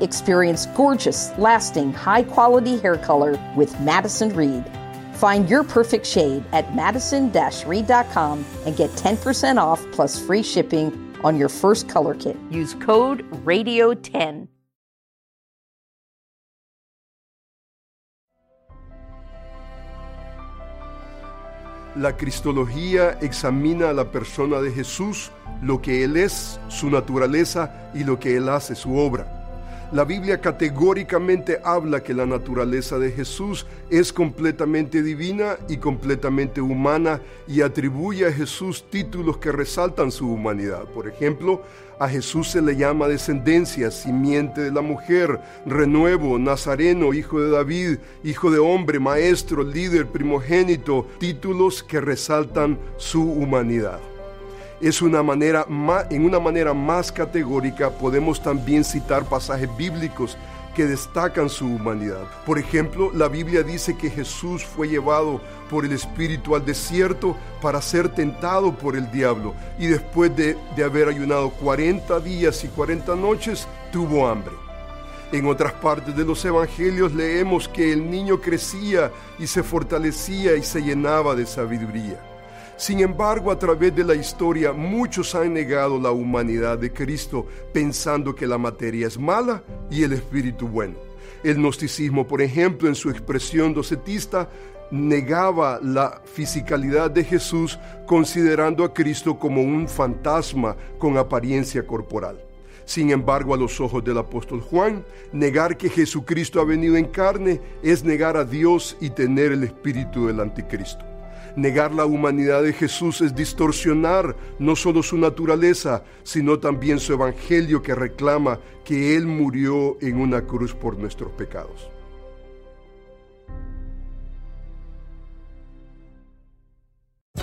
Experience gorgeous, lasting, high quality hair color with Madison Reed. Find your perfect shade at madison reed.com and get 10% off plus free shipping on your first color kit. Use code RADIO10. La Cristología examina a la persona de Jesús, lo que Él es, su naturaleza y lo que Él hace, su obra. La Biblia categóricamente habla que la naturaleza de Jesús es completamente divina y completamente humana y atribuye a Jesús títulos que resaltan su humanidad. Por ejemplo, a Jesús se le llama descendencia, simiente de la mujer, renuevo, nazareno, hijo de David, hijo de hombre, maestro, líder, primogénito, títulos que resaltan su humanidad es una manera más, en una manera más categórica podemos también citar pasajes bíblicos que destacan su humanidad. Por ejemplo, la Biblia dice que Jesús fue llevado por el Espíritu al desierto para ser tentado por el diablo y después de, de haber ayunado 40 días y 40 noches tuvo hambre. En otras partes de los evangelios leemos que el niño crecía y se fortalecía y se llenaba de sabiduría. Sin embargo, a través de la historia, muchos han negado la humanidad de Cristo pensando que la materia es mala y el espíritu bueno. El gnosticismo, por ejemplo, en su expresión docetista, negaba la fisicalidad de Jesús considerando a Cristo como un fantasma con apariencia corporal. Sin embargo, a los ojos del apóstol Juan, negar que Jesucristo ha venido en carne es negar a Dios y tener el espíritu del anticristo. Negar la humanidad de Jesús es distorsionar no solo su naturaleza, sino también su evangelio que reclama que Él murió en una cruz por nuestros pecados.